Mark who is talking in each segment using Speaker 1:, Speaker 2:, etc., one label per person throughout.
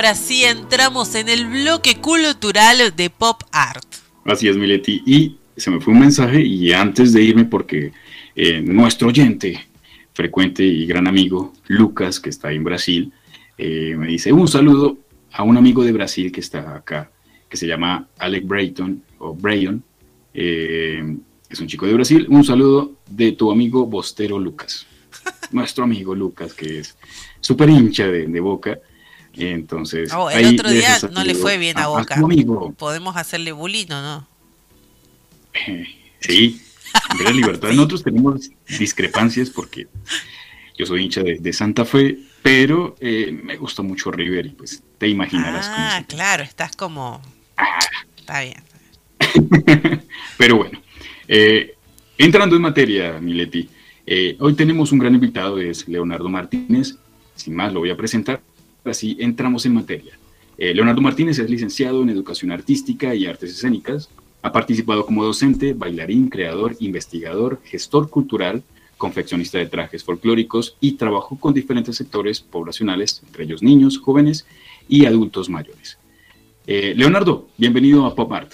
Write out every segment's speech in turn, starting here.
Speaker 1: Ahora sí entramos en el bloque cultural de Pop Art.
Speaker 2: Así es, Mileti. Y se me fue un mensaje y antes de irme, porque eh, nuestro oyente frecuente y gran amigo, Lucas, que está ahí en Brasil, eh, me dice un saludo a un amigo de Brasil que está acá, que se llama Alec Brayton, o Brayon, eh, es un chico de Brasil. Un saludo de tu amigo Bostero Lucas, nuestro amigo Lucas, que es súper hincha de, de Boca entonces.
Speaker 1: Oh, el otro día no le fue bien a, Boca. Podemos hacerle bulino, ¿no?
Speaker 2: sí, en la libertad. Nosotros tenemos discrepancias porque yo soy hincha de, Santa Fe, pero eh, me gusta mucho River y pues te imaginarás.
Speaker 1: Ah, claro, estás como. Ah. Está bien.
Speaker 2: pero bueno, eh, entrando en materia, Mileti, eh, hoy tenemos un gran invitado, es Leonardo Martínez. Sin más, lo voy a presentar así entramos en materia. Eh, Leonardo Martínez es licenciado en Educación Artística y Artes Escénicas. Ha participado como docente, bailarín, creador, investigador, gestor cultural, confeccionista de trajes folclóricos y trabajó con diferentes sectores poblacionales, entre ellos niños, jóvenes y adultos mayores. Eh, Leonardo, bienvenido a Pop Art.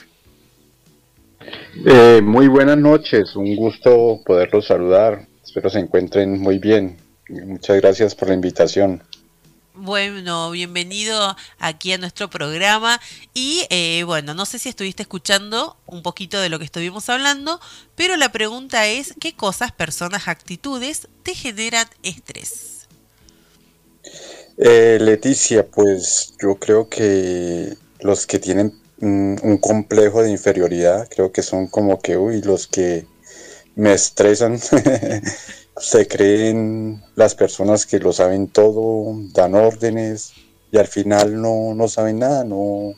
Speaker 3: Eh, muy buenas noches, un gusto poderlos saludar. Espero se encuentren muy bien. Muchas gracias por la invitación.
Speaker 1: Bueno, bienvenido aquí a nuestro programa y eh, bueno, no sé si estuviste escuchando un poquito de lo que estuvimos hablando, pero la pregunta es, ¿qué cosas, personas, actitudes te generan estrés?
Speaker 3: Eh, Leticia, pues yo creo que los que tienen un complejo de inferioridad, creo que son como que, uy, los que me estresan se creen las personas que lo saben todo, dan órdenes y al final no, no saben nada, no,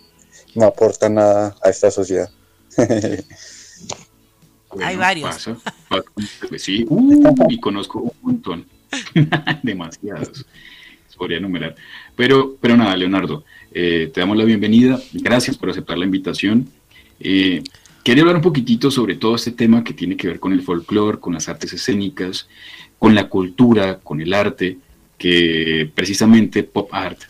Speaker 3: no aportan nada a esta sociedad.
Speaker 1: Hay varios.
Speaker 2: Sí, uh, y conozco un montón, demasiados, podría enumerar. Pero, pero nada, Leonardo, eh, te damos la bienvenida, gracias por aceptar la invitación. Eh, Quería hablar un poquitito sobre todo este tema que tiene que ver con el folclore, con las artes escénicas, con la cultura, con el arte, que precisamente Pop Art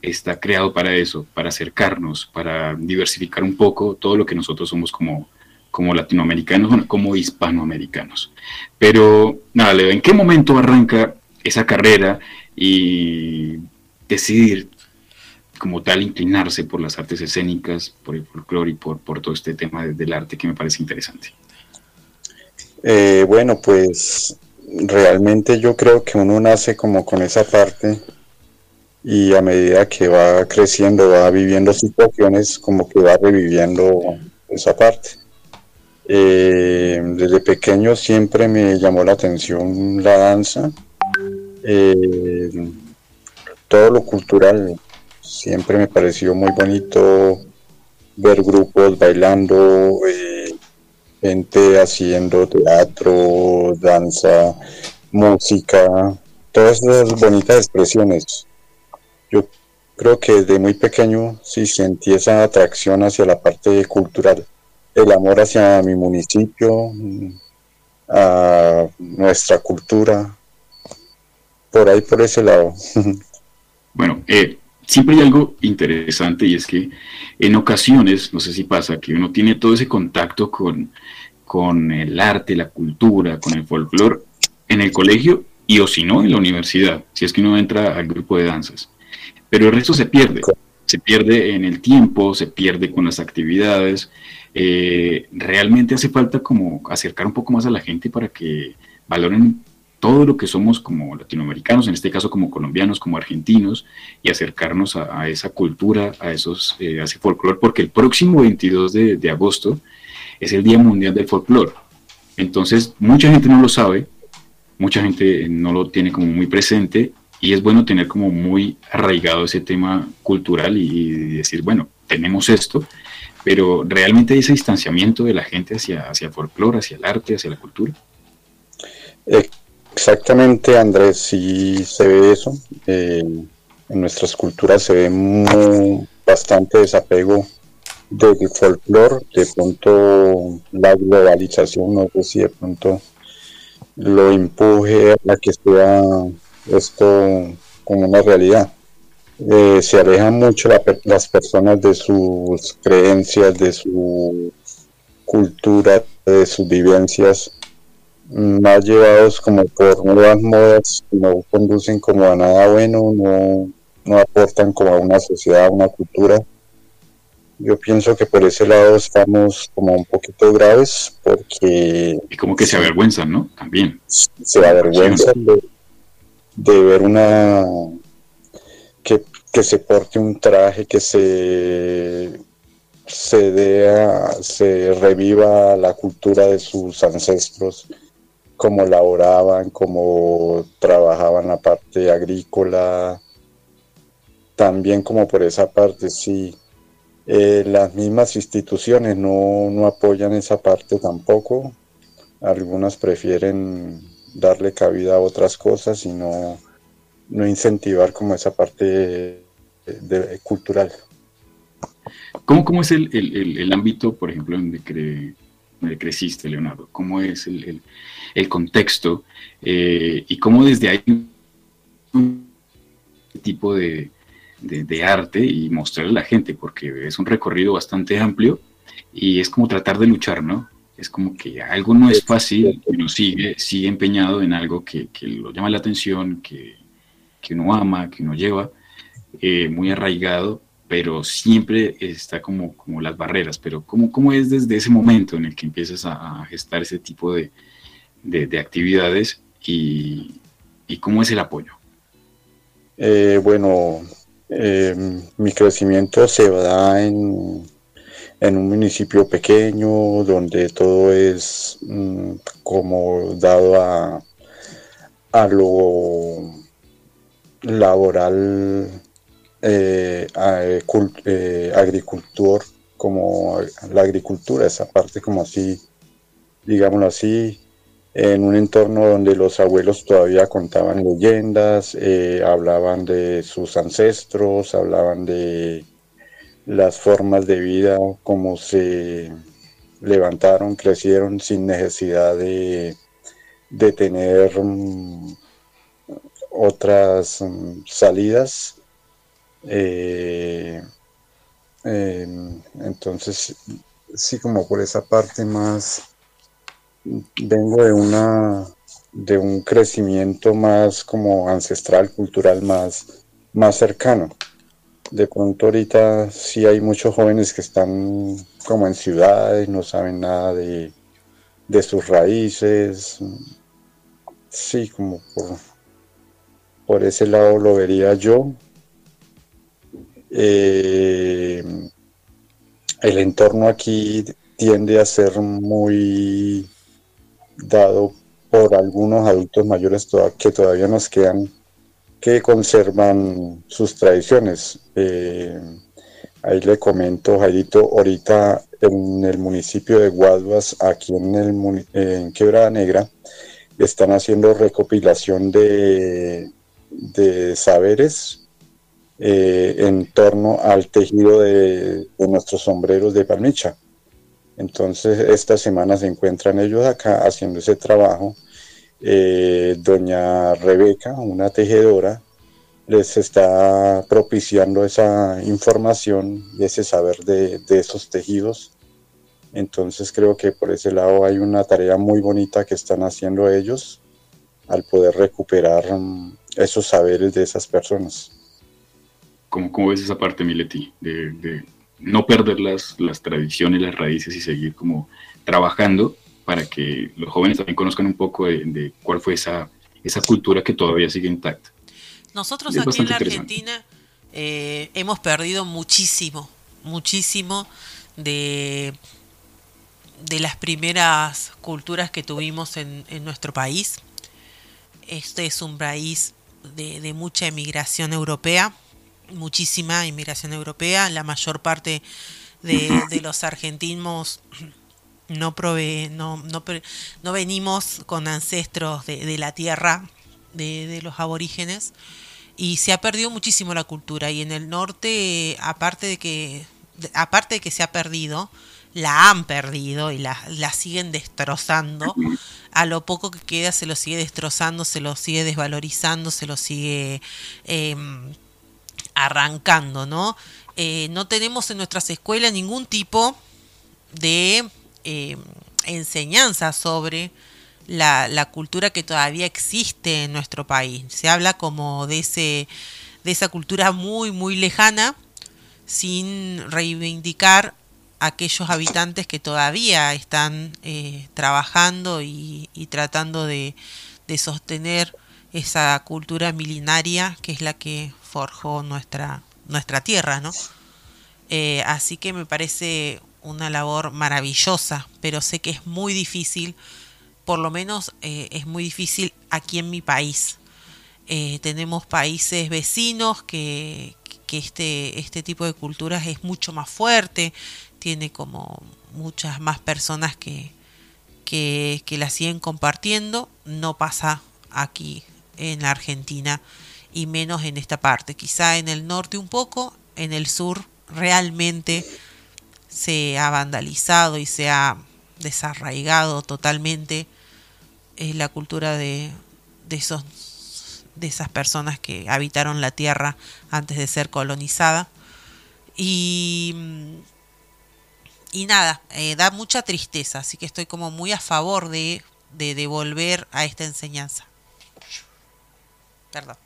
Speaker 2: está creado para eso, para acercarnos, para diversificar un poco todo lo que nosotros somos como, como latinoamericanos, como hispanoamericanos. Pero nada, ¿en qué momento arranca esa carrera y decidir como tal inclinarse por las artes escénicas, por el folclore y por, por todo este tema del arte que me parece interesante?
Speaker 3: Eh, bueno, pues realmente yo creo que uno nace como con esa parte y a medida que va creciendo, va viviendo situaciones, como que va reviviendo esa parte. Eh, desde pequeño siempre me llamó la atención la danza, eh, todo lo cultural, Siempre me pareció muy bonito ver grupos bailando, eh, gente haciendo teatro, danza, música, todas esas bonitas expresiones. Yo creo que desde muy pequeño sí sentí esa atracción hacia la parte cultural, el amor hacia mi municipio, a nuestra cultura, por ahí, por ese lado.
Speaker 2: Bueno, eh, siempre hay algo interesante y es que en ocasiones, no sé si pasa, que uno tiene todo ese contacto con, con el arte, la cultura, con el folclore en el colegio y o si no en la universidad, si es que uno entra al grupo de danzas. Pero el resto se pierde, se pierde en el tiempo, se pierde con las actividades. Eh, realmente hace falta como acercar un poco más a la gente para que valoren todo lo que somos como latinoamericanos, en este caso como colombianos, como argentinos, y acercarnos a, esa cultura, a, esos, eh, ese folclore, porque el próximo 22 de, agosto es el Día Mundial del Folclore. Entonces, mucha gente no lo sabe, mucha gente no lo tiene como muy presente y es bueno tener como muy arraigado ese tema cultural y, decir, bueno, tenemos esto, pero realmente hay ese distanciamiento de la gente hacia, hacia el folclore, hacia el arte, hacia la cultura.
Speaker 3: Exactamente, Andrés, sí se ve eso. Eh, en nuestras culturas se ve bastante desapego del folclore, de pronto la globalización, no sé si de pronto lo empuje a que sea esto como una realidad. Eh, se alejan mucho las personas de sus creencias, de su cultura, de sus vivencias, más llevados como por nuevas modas, no conducen como a nada bueno, no, no aportan como a una sociedad, a una cultura. Yo pienso que por ese lado estamos como un poquito graves porque...
Speaker 2: Y como que se avergüenzan, ¿no? También.
Speaker 3: Se avergüenzan de, de ver una... Que, que se porte un traje, que se se dé se reviva la cultura de sus ancestros, cómo laboraban, cómo trabajaban la parte agrícola, también como por esa parte, sí, eh, las mismas instituciones no, no apoyan esa parte tampoco, algunas prefieren darle cabida a otras cosas y no, no incentivar como esa parte cultural.
Speaker 2: ¿Cómo, cómo es el, el, el, ámbito, por ejemplo, donde, cre, donde creciste, Leonardo? ¿Cómo es el, el contexto eh, y cómo desde ahí un tipo de, de, arte y mostrarle a la gente, porque es un recorrido bastante amplio y es como tratar de luchar, ¿no? Es como que algo no es fácil uno sigue, sigue empeñado en algo que, que lo llama la atención, que, que uno ama, que uno lleva, eh, muy arraigado, pero siempre está como, como las barreras. Pero ¿cómo, ¿cómo es desde ese momento en el que empiezas a, gestar ese tipo de, de, actividades y, y, cómo es el apoyo?
Speaker 3: Eh, bueno, eh, mi crecimiento se da en, en, un municipio pequeño donde todo es mm, como dado a, a lo laboral, eh, eh, agricultor, como la agricultura, esa parte como así, digámoslo así, en un entorno donde los abuelos todavía contaban leyendas, eh, hablaban de sus ancestros, hablaban de las formas de vida, cómo se levantaron, crecieron sin necesidad de, de tener mm, otras mm, salidas. Eh, em, entonces, sí, como por esa parte más vengo de una de un crecimiento más como ancestral, cultural, más, más cercano. De pronto ahorita sí hay muchos jóvenes que están como en ciudades, no saben nada de, sus raíces. Sí, como por, por ese lado lo vería yo. Eh, el entorno aquí tiende a ser muy dado por algunos adultos mayores que todavía nos quedan, que conservan sus tradiciones. Eh, ahí le comento, Jairito, ahorita en el municipio de Guaduas, aquí en, el, en Quebrada Negra, están haciendo recopilación de, de saberes eh, en torno al tejido de, de nuestros sombreros de palmicha. Entonces, esta semana se encuentran ellos acá haciendo ese trabajo. Eh, doña Rebeca, una tejedora, les está propiciando esa información y ese saber de, esos tejidos. Entonces creo que por ese lado hay una tarea muy bonita que están haciendo ellos al poder recuperar mm, esos saberes de esas personas.
Speaker 2: ¿Cómo, cómo ves esa parte, Mileti, de, no perder las, las tradiciones, las raíces y seguir como trabajando para que los jóvenes también conozcan un poco de, cuál fue esa, esa cultura que todavía sigue intacta.
Speaker 1: Nosotros aquí en la Argentina eh, hemos perdido muchísimo, muchísimo de, de las primeras culturas que tuvimos en, en nuestro país. este es un país de, mucha inmigración europea, muchísima inmigración europea, la mayor parte de, los argentinos no, prove, no, no, no, venimos con ancestros de, la tierra de, los aborígenes y se ha perdido muchísimo la cultura. Y en el norte aparte de que aparte de que se ha perdido la han perdido y la, la siguen destrozando a lo poco que queda se lo sigue destrozando, se lo sigue desvalorizando, se lo sigue em, arrancando, ¿no? Eh, no tenemos en nuestras escuelas ningún tipo de em, enseñanza sobre la, cultura que todavía existe en nuestro país. Se habla como de, ese, de esa cultura muy, muy lejana, sin reivindicar aquellos habitantes que todavía están eh, trabajando y, tratando de, sostener esa cultura milenaria que es la que forjó nuestra, nuestra tierra, ¿no? Eh, así que me parece una labor maravillosa, pero sé que es muy difícil, por lo menos eh, es muy difícil aquí en mi país. tenemos países vecinos que, que este, este tipo de culturas es mucho más fuerte, tiene como muchas más personas que, que, la siguen compartiendo. No pasa aquí en la Argentina y menos en esta parte. Quizá en el norte un poco, en el sur realmente se ha vandalizado y se ha desarraigado totalmente eh, la cultura de, de, esos, de esas personas que habitaron la tierra antes de ser colonizada. Y y nada, eh, da mucha tristeza, así que estoy como muy a favor de, de devolver a esta enseñanza. Perdón.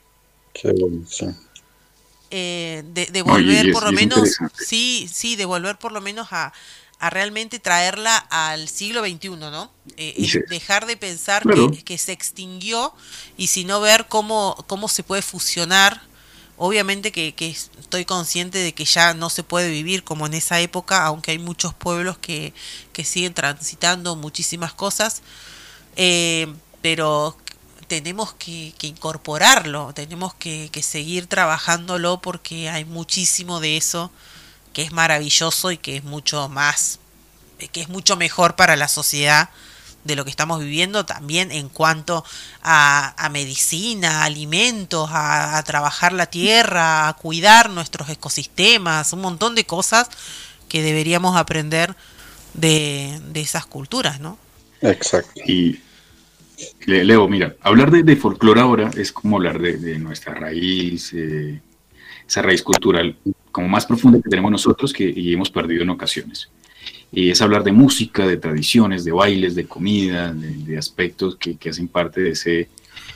Speaker 3: Qué bueno, sí.
Speaker 1: Eh, de, devolver por lo menos, sí, sí, devolver por lo menos a, a realmente traerla al siglo XXI, ¿no? Eh, dejar de pensar que, que, se extinguió y sino ver cómo, cómo se puede fusionar Obviamente que, estoy consciente de que ya no se puede vivir como en esa época, aunque hay muchos pueblos que, siguen transitando muchísimas cosas, eh, pero tenemos que, incorporarlo, tenemos que, que, seguir trabajándolo porque hay muchísimo de eso que es maravilloso y que es mucho más, que es mucho mejor para la sociedad de lo que estamos viviendo también en cuanto a, medicina, alimentos, a, trabajar la tierra, a cuidar nuestros ecosistemas, un montón de cosas que deberíamos aprender de, esas culturas, ¿no?
Speaker 3: Exacto.
Speaker 2: Leo, mira, hablar de, de folclore ahora es como hablar de, nuestra raíz, eh, esa raíz cultural como más profunda que tenemos nosotros que y hemos perdido en ocasiones es hablar de música, de tradiciones, de bailes, de comida, de, aspectos que, hacen parte de, ese,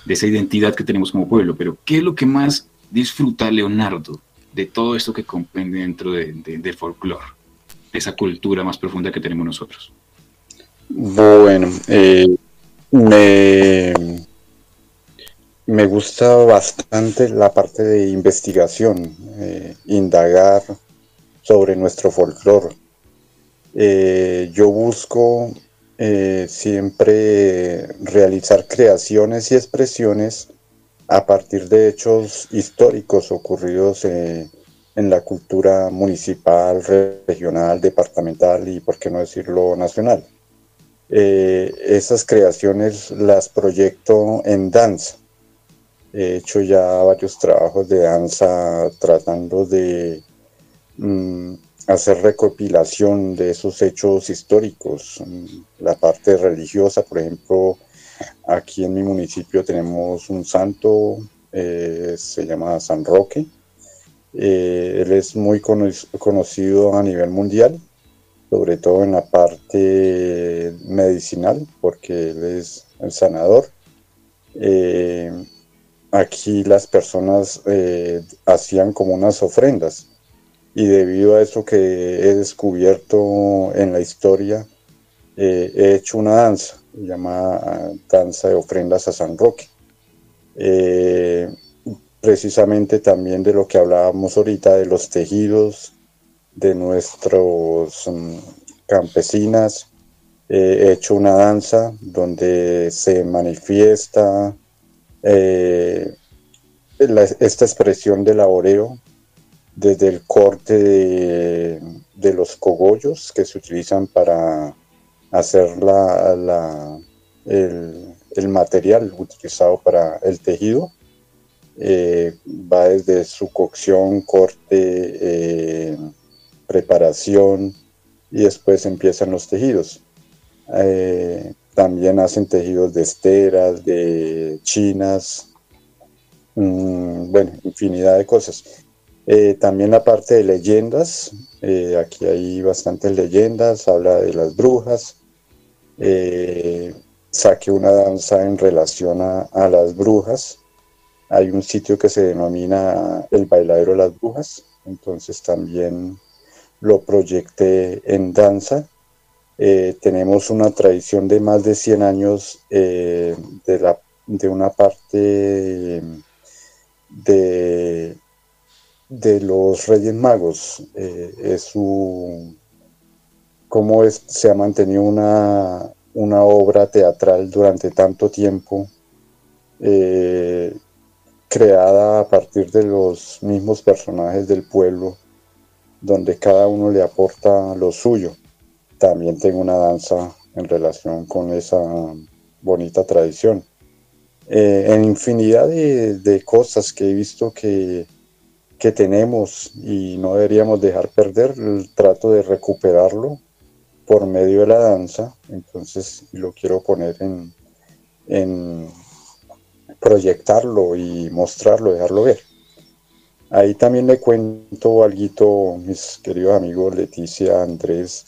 Speaker 2: de esa identidad que tenemos como pueblo. Pero, ¿qué es lo que más disfruta Leonardo de todo esto que comprende dentro del folclore, de esa cultura más profunda que tenemos nosotros?
Speaker 3: Bueno, eh, me, me gusta bastante la parte de investigación, eh, indagar sobre nuestro folclore eh, yo busco eh, siempre realizar creaciones y expresiones a partir de hechos históricos ocurridos en la cultura municipal, regional, departamental y, por qué no decirlo, nacional. Esas creaciones las proyecto en danza. He hecho ya varios trabajos de danza tratando de mm, hacer recopilación de esos hechos históricos. La parte religiosa, por ejemplo, aquí en mi municipio tenemos un santo, eh, se llama San Roque. Eh, él es muy conocido a nivel mundial, sobre todo en la parte medicinal, porque él es el sanador. Eh, aquí las personas hacían como unas ofrendas y debido a eso que he descubierto en la historia, eh, he hecho una danza, llamada Danza de Ofrendas a San Roque. Eh, precisamente también de lo que hablábamos ahorita, de los tejidos de nuestros mm, campesinas. he hecho una danza donde se manifiesta Eh, esta expresión del laboreo, desde el corte de, los cogollos que se utilizan para hacer la, el, material utilizado para el tejido, eh, va desde su cocción, corte, eh, preparación y después empiezan los tejidos. Eh, también hacen tejidos de esteras, de chinas, mm, bueno, infinidad de cosas. Eh, también la parte de leyendas, eh, aquí hay bastantes leyendas, habla de las brujas. saqué una danza en relación a, a, las brujas. Hay un sitio que se denomina el bailadero de las brujas, entonces también lo proyecté en danza. Eh, tenemos una tradición de más de 100 años eh, de, una parte de, los Reyes Magos. Eh, es cómo se ha mantenido una obra teatral durante tanto tiempo, creada a partir de los mismos personajes del pueblo, donde cada uno le aporta lo suyo también tengo una danza en relación con esa bonita tradición. Eh, en infinidad de, cosas que he visto que, tenemos y no deberíamos dejar perder, trato de recuperarlo por medio de la danza, entonces lo quiero poner en, en proyectarlo y mostrarlo, dejarlo ver. Ahí también le cuento algo, mis queridos amigos Leticia, Andrés,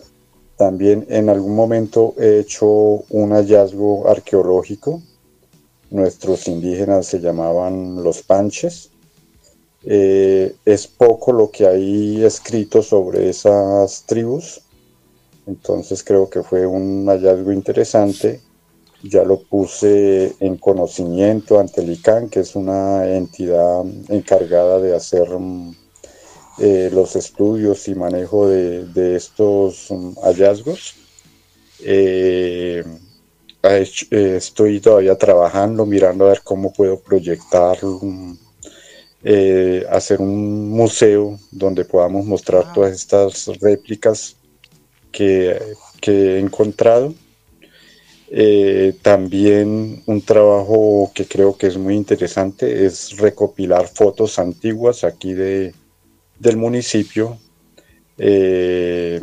Speaker 3: también en algún momento he hecho un hallazgo arqueológico. Nuestros indígenas se llamaban los panches. Eh, es poco lo que hay escrito sobre esas tribus. Entonces creo que fue un hallazgo interesante. Ya lo puse en conocimiento ante el ICANN, que es una entidad encargada de hacer mm, eh, los estudios y manejo de, estos um, hallazgos. Eh, eh, estoy todavía trabajando, mirando a ver cómo puedo proyectar, um, hacer un museo donde podamos mostrar ah. todas estas réplicas que, he encontrado. También un trabajo que creo que es muy interesante es recopilar fotos antiguas aquí de, del municipio. Eh,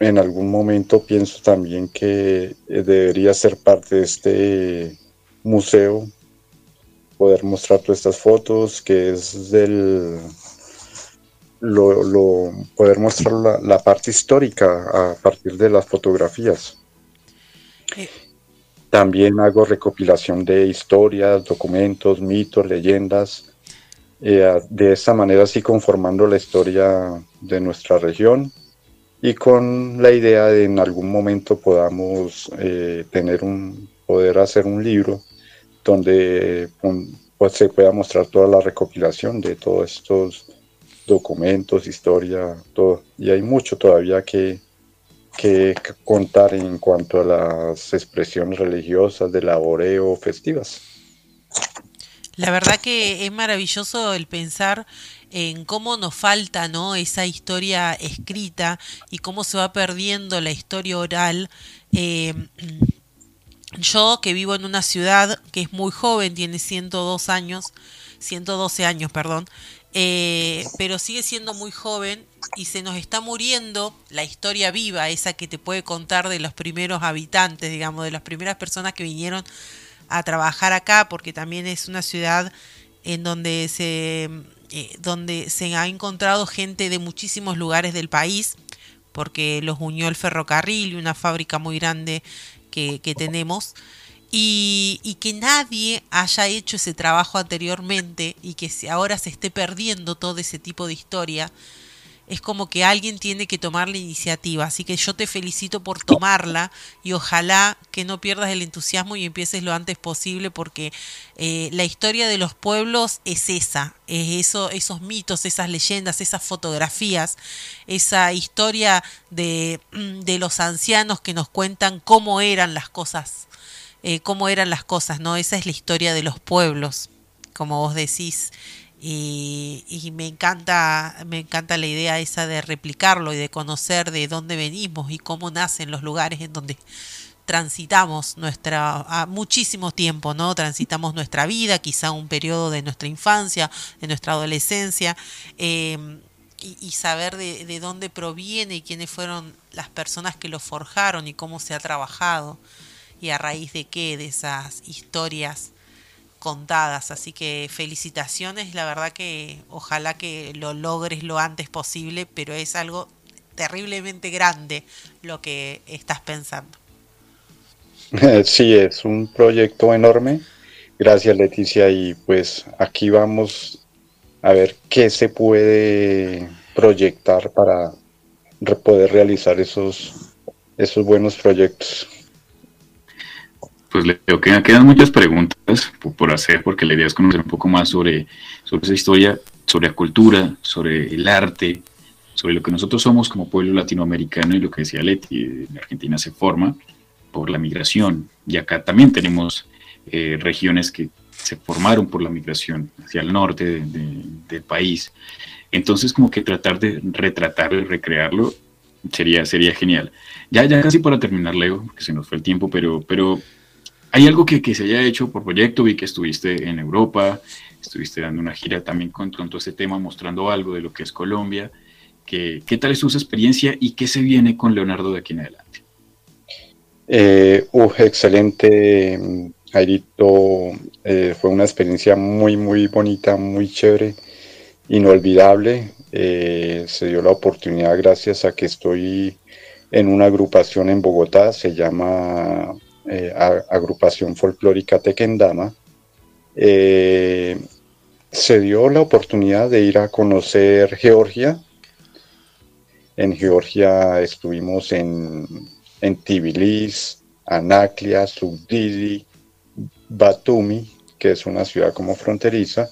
Speaker 3: en algún momento pienso también que eh, debería ser parte de este museo, poder mostrar todas estas fotos, que es del... Lo, poder mostrar la, parte histórica a partir de las fotografías. También hago recopilación de historias, documentos, mitos, leyendas, eh, de esa manera así conformando la historia de nuestra región y con la idea de en algún momento podamos eh, tener un poder hacer un libro donde pues, se pueda mostrar toda la recopilación de todos estos documentos, historia, todo. Y hay mucho todavía que, que contar en cuanto a las expresiones religiosas de laboreo festivas.
Speaker 1: La verdad que es maravilloso el pensar en cómo nos falta ¿no? esa historia escrita y cómo se va perdiendo la historia oral. Eh, yo que vivo en una ciudad que es muy joven, tiene 102 años, 112 años, perdón, eh, pero sigue siendo muy joven y se nos está muriendo la historia viva, esa que te puede contar de los primeros habitantes, digamos, de las primeras personas que vinieron a trabajar acá porque también es una ciudad en donde se, eh, donde se ha encontrado gente de muchísimos lugares del país porque los unió el ferrocarril y una fábrica muy grande que, tenemos y, que nadie haya hecho ese trabajo anteriormente y que ahora se esté perdiendo todo ese tipo de historia es como que alguien tiene que tomar la iniciativa. Así que yo te felicito por tomarla y ojalá que no pierdas el entusiasmo y empieces lo antes posible porque eh, la historia de los pueblos es esa, es eso, esos mitos, esas leyendas, esas fotografías, esa historia de, de los ancianos que nos cuentan cómo eran las cosas eh, cómo eran las cosas, ¿no? Esa es la historia de los pueblos, como vos decís. Y, y, me encanta me encanta la idea esa de replicarlo y de conocer de dónde venimos y cómo nacen los lugares en donde transitamos nuestra a muchísimo tiempo, ¿no? Transitamos nuestra vida, quizá un periodo de nuestra infancia, de nuestra adolescencia, eh, y, y, saber de, de, dónde proviene y quiénes fueron las personas que lo forjaron y cómo se ha trabajado y a raíz de qué, de esas historias contadas. Así que felicitaciones, la verdad que ojalá que lo logres lo antes posible, pero es algo terriblemente grande lo que estás pensando.
Speaker 3: Sí, es un proyecto enorme. Gracias Leticia y pues aquí vamos a ver qué se puede proyectar para poder realizar esos, esos buenos proyectos.
Speaker 2: Creo que quedan muchas preguntas por hacer porque la idea es conocer un poco más sobre, sobre esa historia, sobre la cultura, sobre el arte, sobre lo que nosotros somos como pueblo latinoamericano y lo que decía Leti, en Argentina se forma por la migración. Y acá también tenemos eh, regiones que se formaron por la migración hacia el norte de, de, del país. Entonces, como que tratar de retratarlo y recrearlo sería, sería genial. Ya, ya casi para terminar, Leo, porque se nos fue el tiempo, pero, pero ¿hay algo que, que se haya hecho por proyecto? Vi que estuviste en Europa, estuviste dando una gira también con, con todo ese tema, mostrando algo de lo que es Colombia. ¿Qué, ¿Qué tal es tu experiencia y qué se viene con Leonardo de aquí en adelante?
Speaker 3: Eh, excelente, Airito. Eh, fue una experiencia muy, muy bonita, muy chévere, inolvidable. Eh, se dio la oportunidad gracias a que estoy en una agrupación en Bogotá, se llama eh, Agrupación Folclórica Tequendama. Eh, se dio la oportunidad de ir a conocer Georgia. En Georgia estuvimos en en Tbilisi, Anaklia, Subdidi, Batumi, que es una ciudad como fronteriza.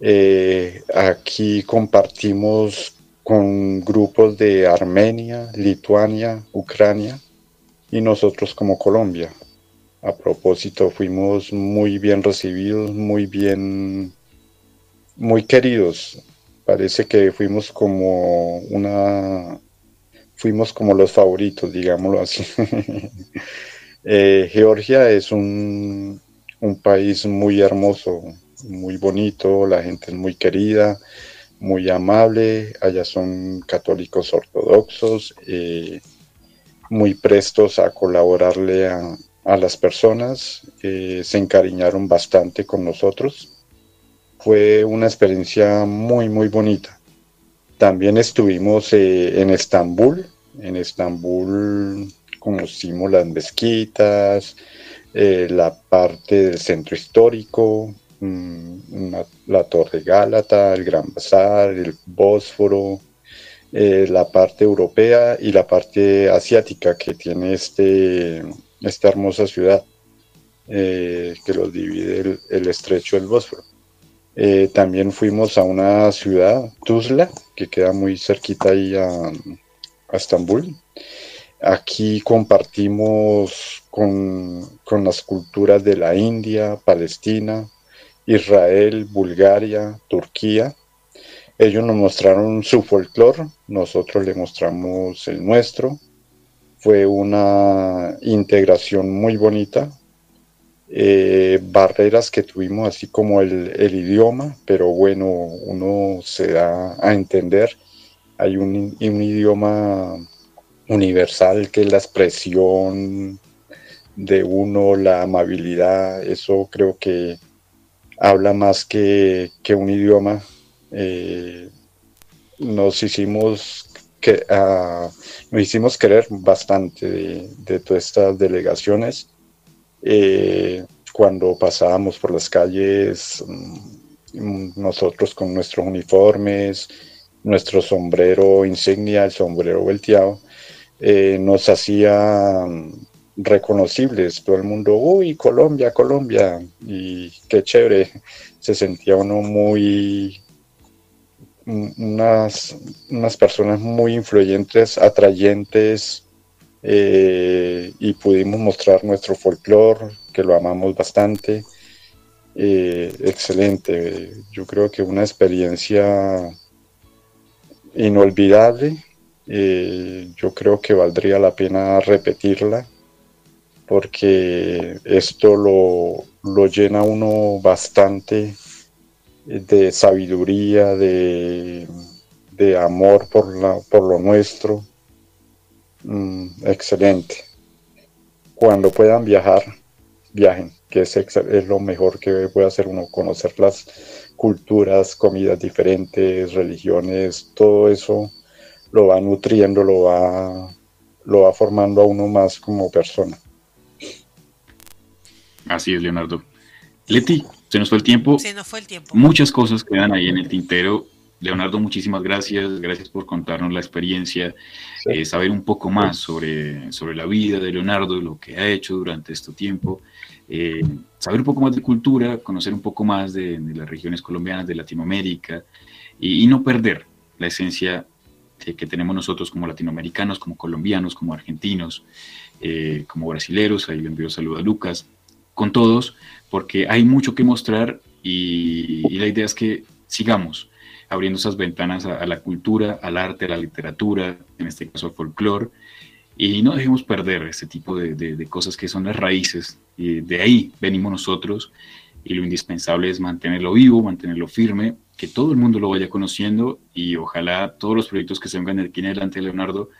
Speaker 3: Eh, aquí compartimos con grupos de Armenia, Lituania, Ucrania y nosotros como Colombia. A propósito, fuimos muy bien recibidos, muy bien, muy queridos. Parece que fuimos como una fuimos como los favoritos, digámoslo así. eh, Georgia es un, un, país muy hermoso, muy bonito, la gente es muy querida, muy amable, allá son católicos ortodoxos, eh, muy prestos a colaborarle a, a las personas, eh, se encariñaron bastante con nosotros. Fue una experiencia muy, muy bonita. También estuvimos eh, en Estambul. En Estambul conocimos las mezquitas, eh, la parte del centro histórico, una, la Torre Gálata, el Gran Bazar, el Bósforo, eh, la parte europea y la parte asiática que tiene este, esta hermosa ciudad eh, que los divide el, estrecho del Bósforo. Eh, también fuimos a una ciudad, Tuzla, que queda muy cerquita ahí a, a Estambul. Aquí compartimos con, con, las culturas de la India, Palestina, Israel, Bulgaria, Turquía. Ellos nos mostraron su folclore, nosotros le mostramos el nuestro. Fue una integración muy bonita, eh, barreras que tuvimos, así como el, idioma, pero bueno, uno se da a entender. Hay un, idioma universal que es la expresión de uno, la amabilidad, eso creo que habla más que un idioma. Eh, nos hicimos que uh, nos hicimos querer bastante de, todas estas delegaciones eh, cuando pasábamos por las calles, mm, nosotros con nuestros uniformes, nuestro sombrero insignia, el sombrero volteado, eh, nos hacía reconocibles. Todo el mundo, uy, Colombia, Colombia, y qué chévere. Se sentía uno muy, unas, unas personas muy influyentes, atrayentes, eh, y pudimos mostrar nuestro folclore, que lo amamos bastante. Eh, excelente, yo creo que una experiencia inolvidable. Eh, yo creo que valdría la pena repetirla porque esto lo, lo llena uno bastante de sabiduría, de, de amor por, la, por lo nuestro. Mm, excelente. Cuando puedan viajar, viajen, que es, es lo mejor que puede hacer uno, conocer las culturas, comidas diferentes, religiones, todo eso lo va nutriendo, lo va, lo va formando a uno más como persona.
Speaker 2: Así es, Leonardo. Leti, se nos fue el tiempo.
Speaker 1: Se nos fue el tiempo.
Speaker 2: Muchas cosas quedan ahí en el tintero. Leonardo, muchísimas gracias. Gracias por contarnos la experiencia, eh, saber un poco más sobre, sobre la vida de Leonardo, lo que ha hecho durante este tiempo, eh, saber un poco más de cultura, conocer un poco más de, las regiones colombianas, de Latinoamérica, y, no perder la esencia que, tenemos nosotros como latinoamericanos, como colombianos, como argentinos, eh, como brasileros. Ahí le envío saludo a Lucas, con todos, porque hay mucho que mostrar y la idea es que sigamos abriendo esas ventanas a, la cultura, al arte, a la literatura, en este caso al folclore, y no dejemos perder este tipo de, cosas que son las raíces, y de ahí venimos nosotros, y lo indispensable es mantenerlo vivo, mantenerlo firme, que todo el mundo lo vaya conociendo y ojalá todos los proyectos que se vengan de aquí en adelante, Leonardo,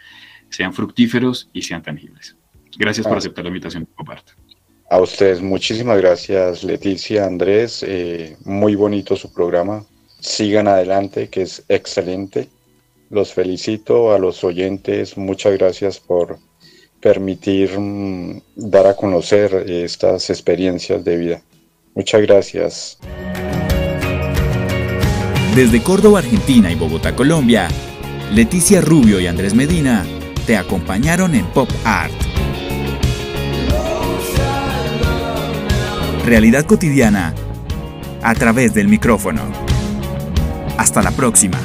Speaker 2: sean fructíferos y sean tangibles. Gracias por ah. aceptar la invitación de parte.
Speaker 3: A ustedes, muchísimas gracias, Leticia, Andrés. Eh, muy bonito su programa sigan adelante, que es excelente. Los felicito a los oyentes, muchas gracias por permitir mm, dar a conocer estas experiencias de vida. Muchas gracias.
Speaker 4: Desde Córdoba, Argentina y Bogotá, Colombia, Leticia Rubio y Andrés Medina te acompañaron en Pop Art. Realidad cotidiana a través del micrófono. Hasta la próxima.